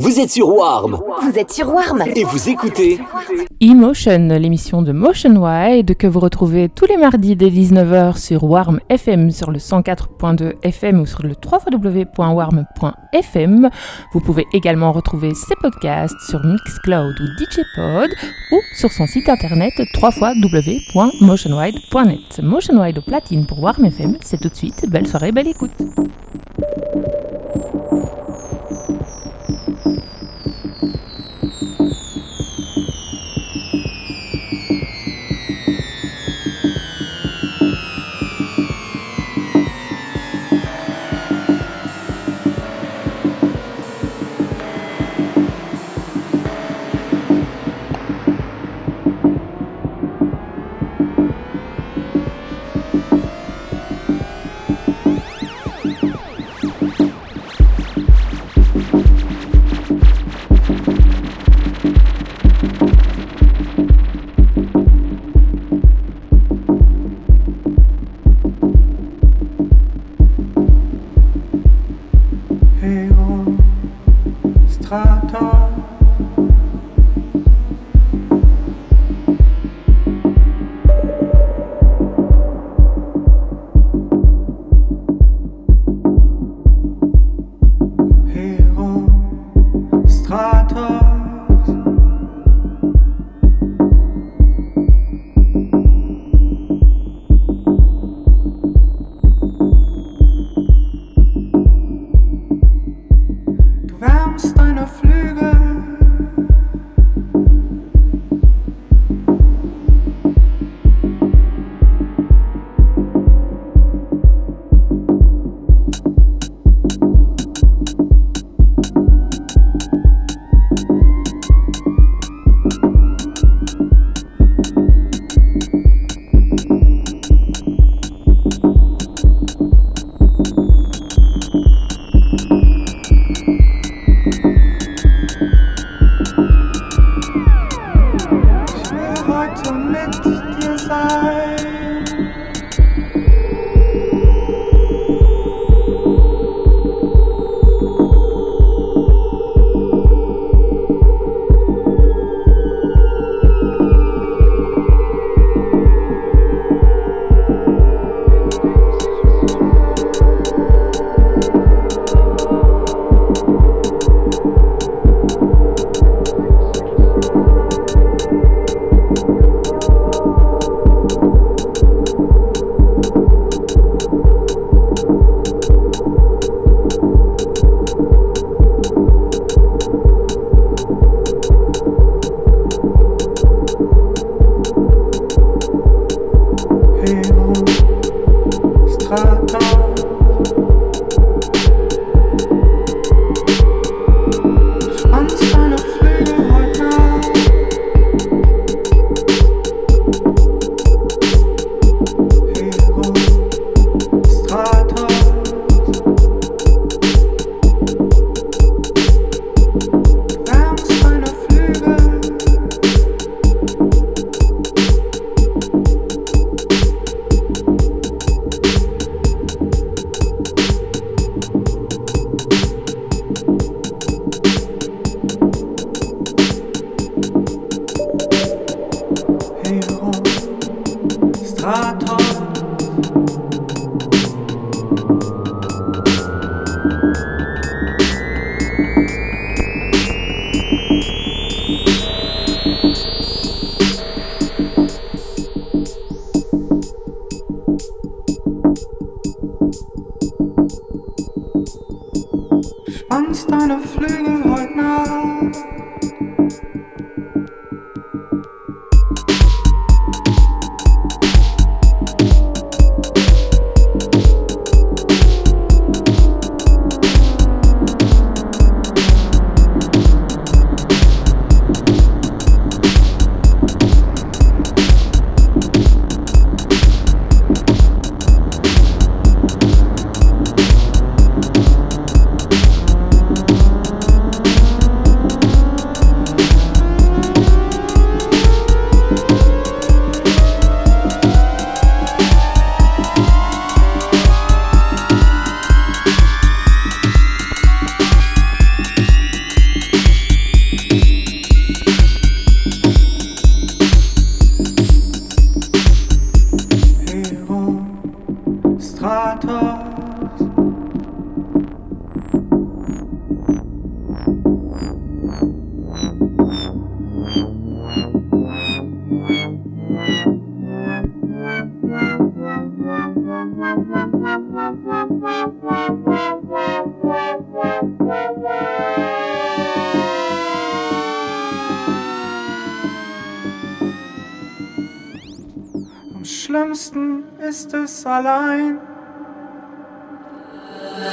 Vous êtes sur Warm Vous êtes sur Warm et vous écoutez Emotion, l'émission de Motion Wide que vous retrouvez tous les mardis dès 19h sur Warm FM sur le 104.2 FM ou sur le www.warm.fm. Vous pouvez également retrouver ses podcasts sur Mixcloud ou DJpod ou sur son site internet www.motionwide.net. Motion Wide au platine pour Warm FM, c'est tout de suite. Belle soirée, belle écoute.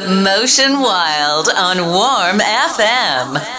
Motion Wild on Warm FM.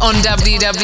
On www.warm.fm.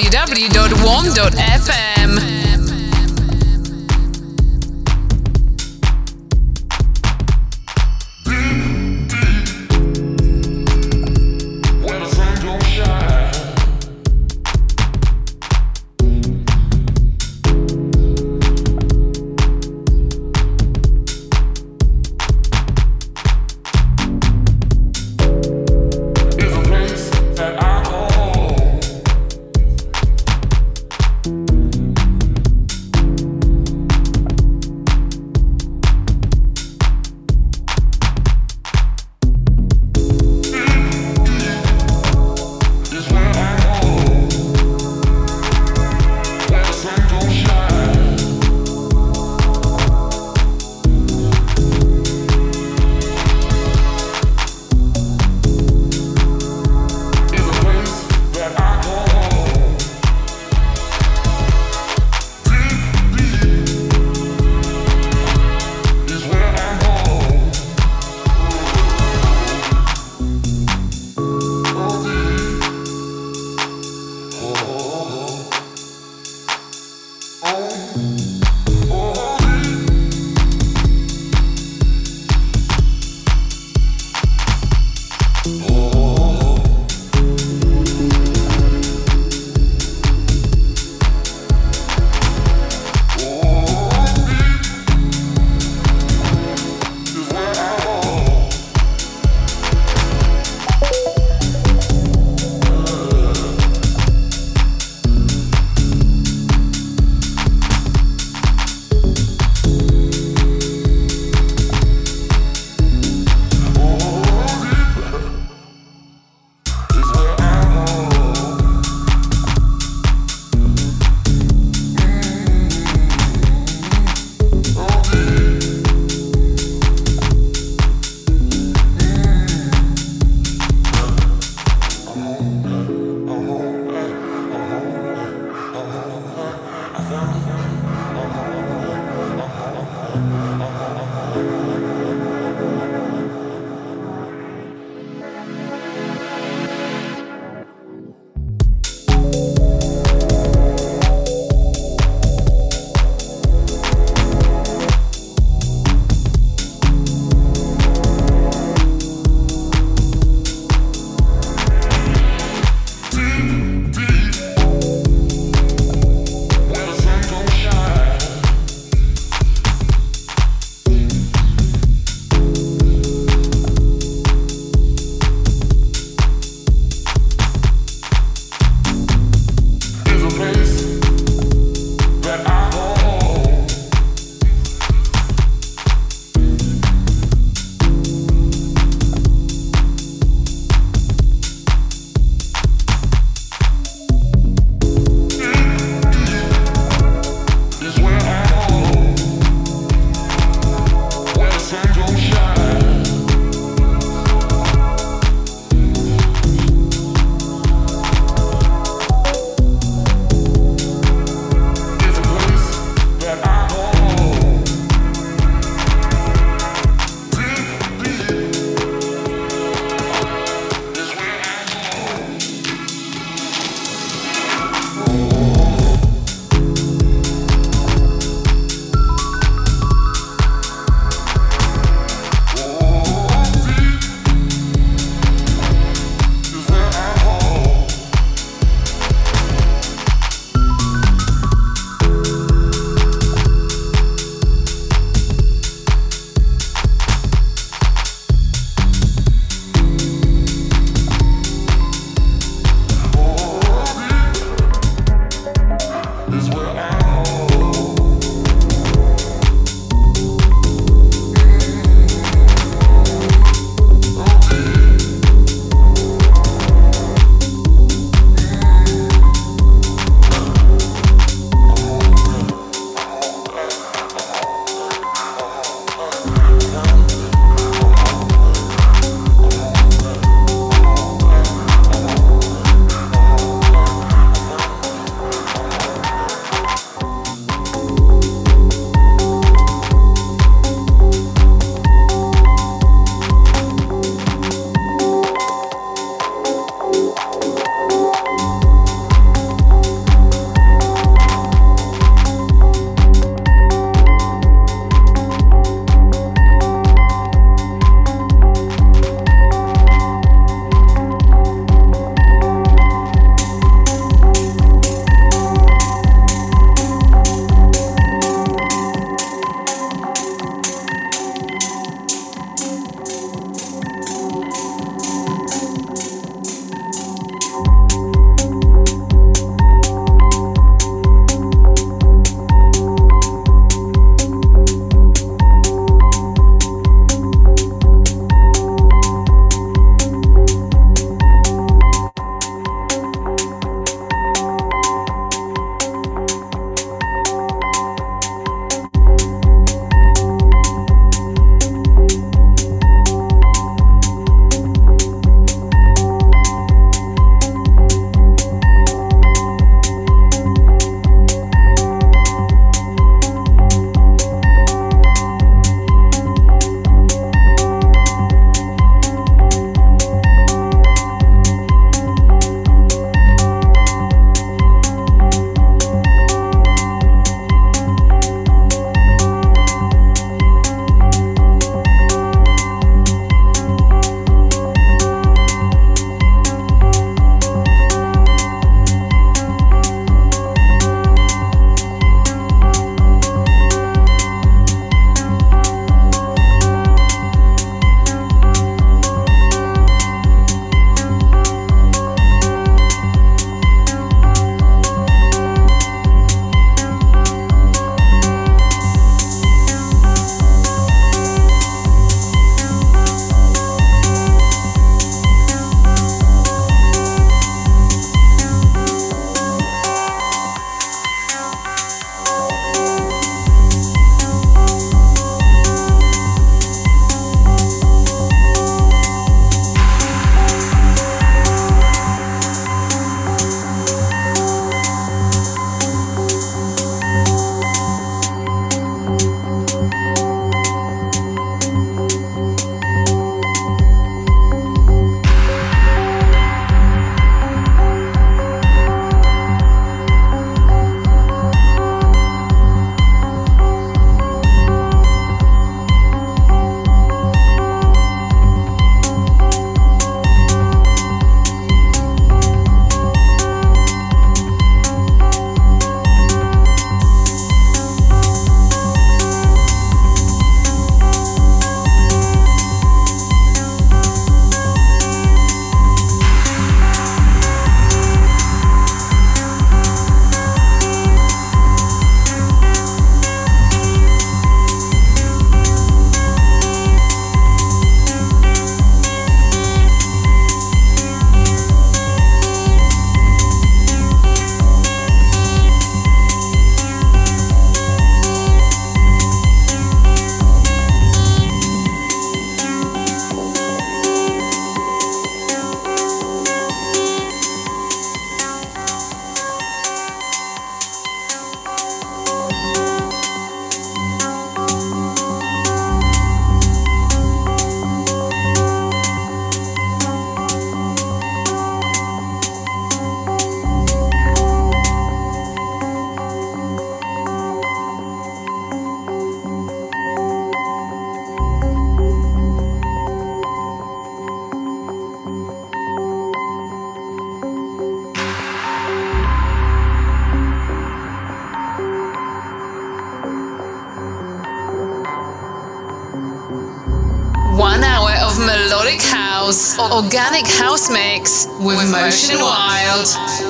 organic house mix with Motion Wild.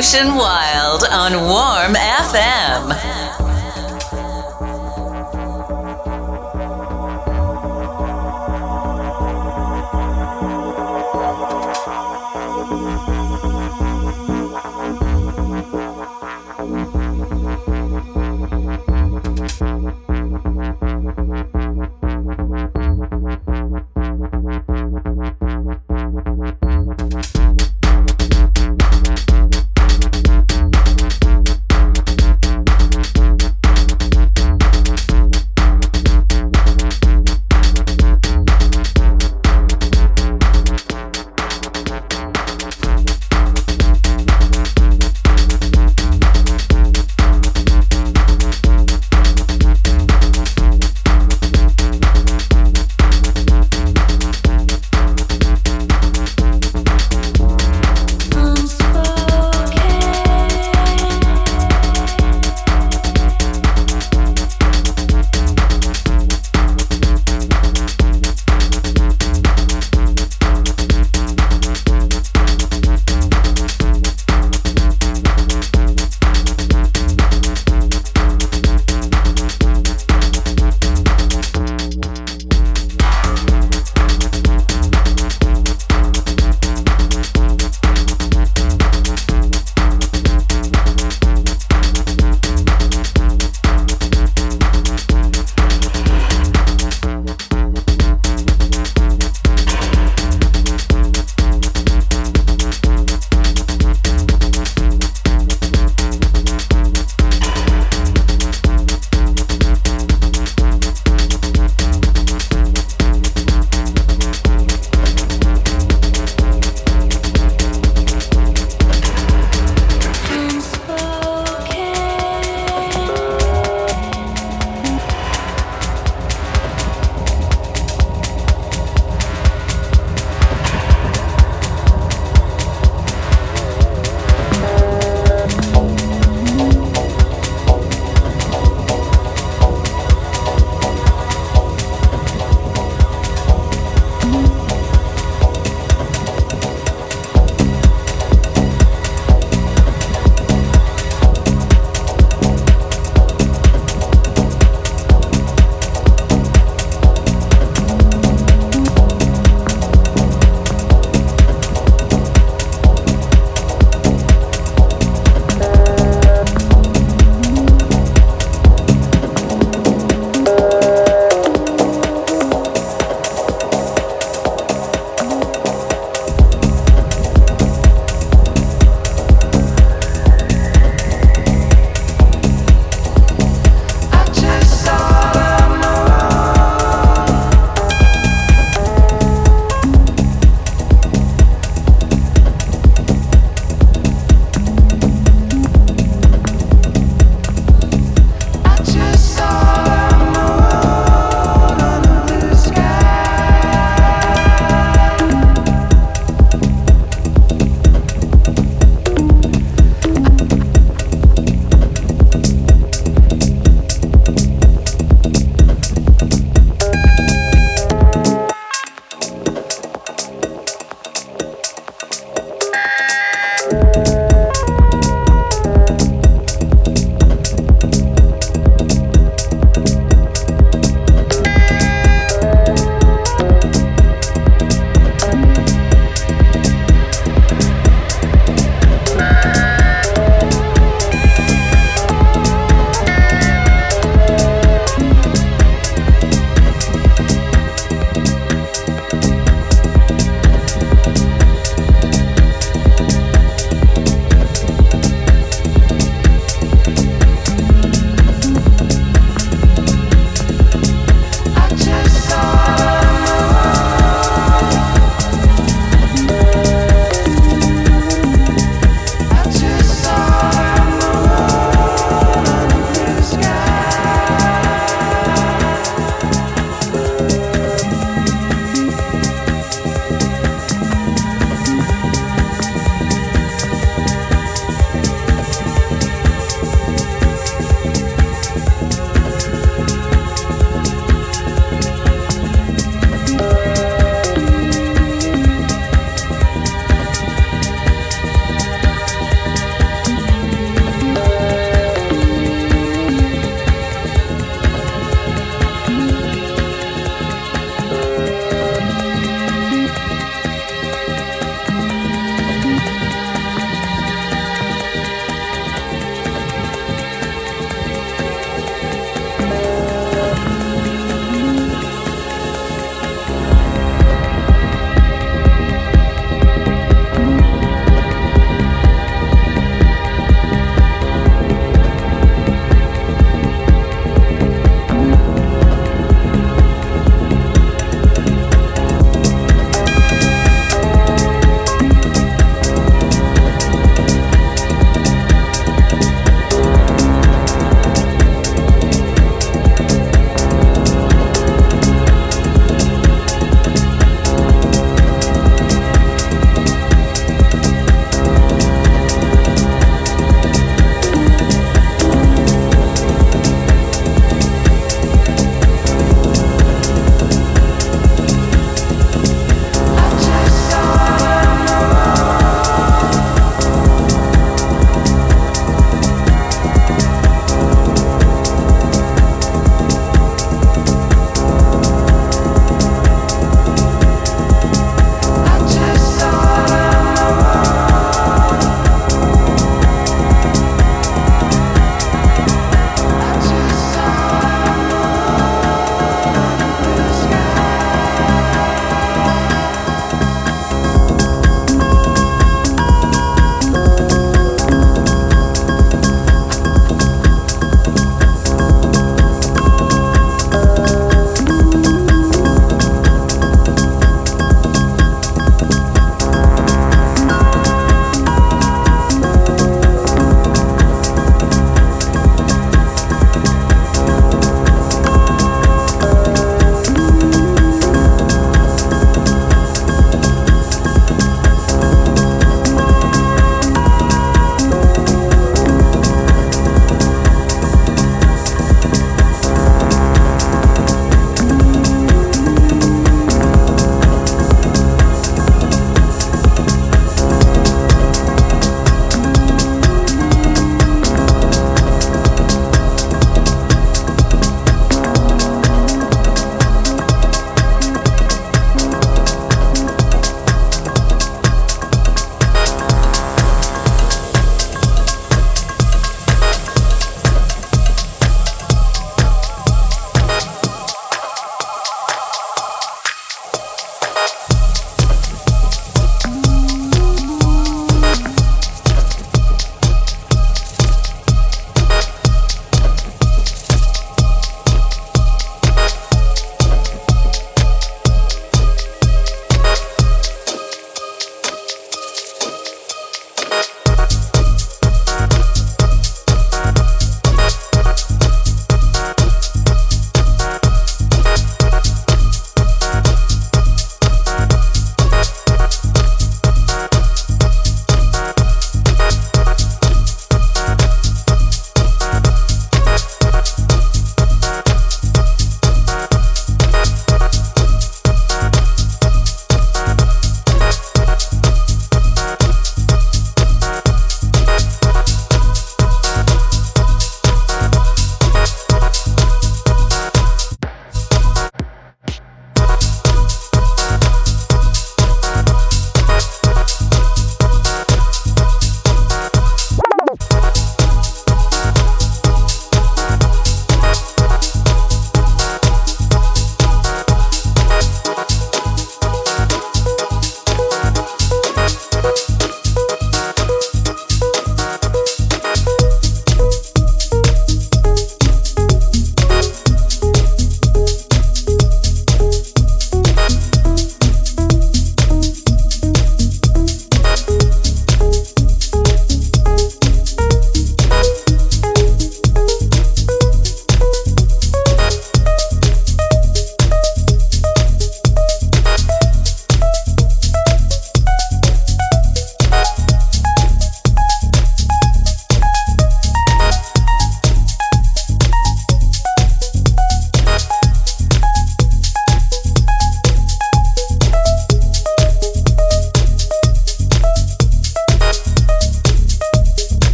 Motion Wild on Warm FM.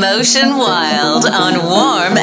Motion Wild on Warm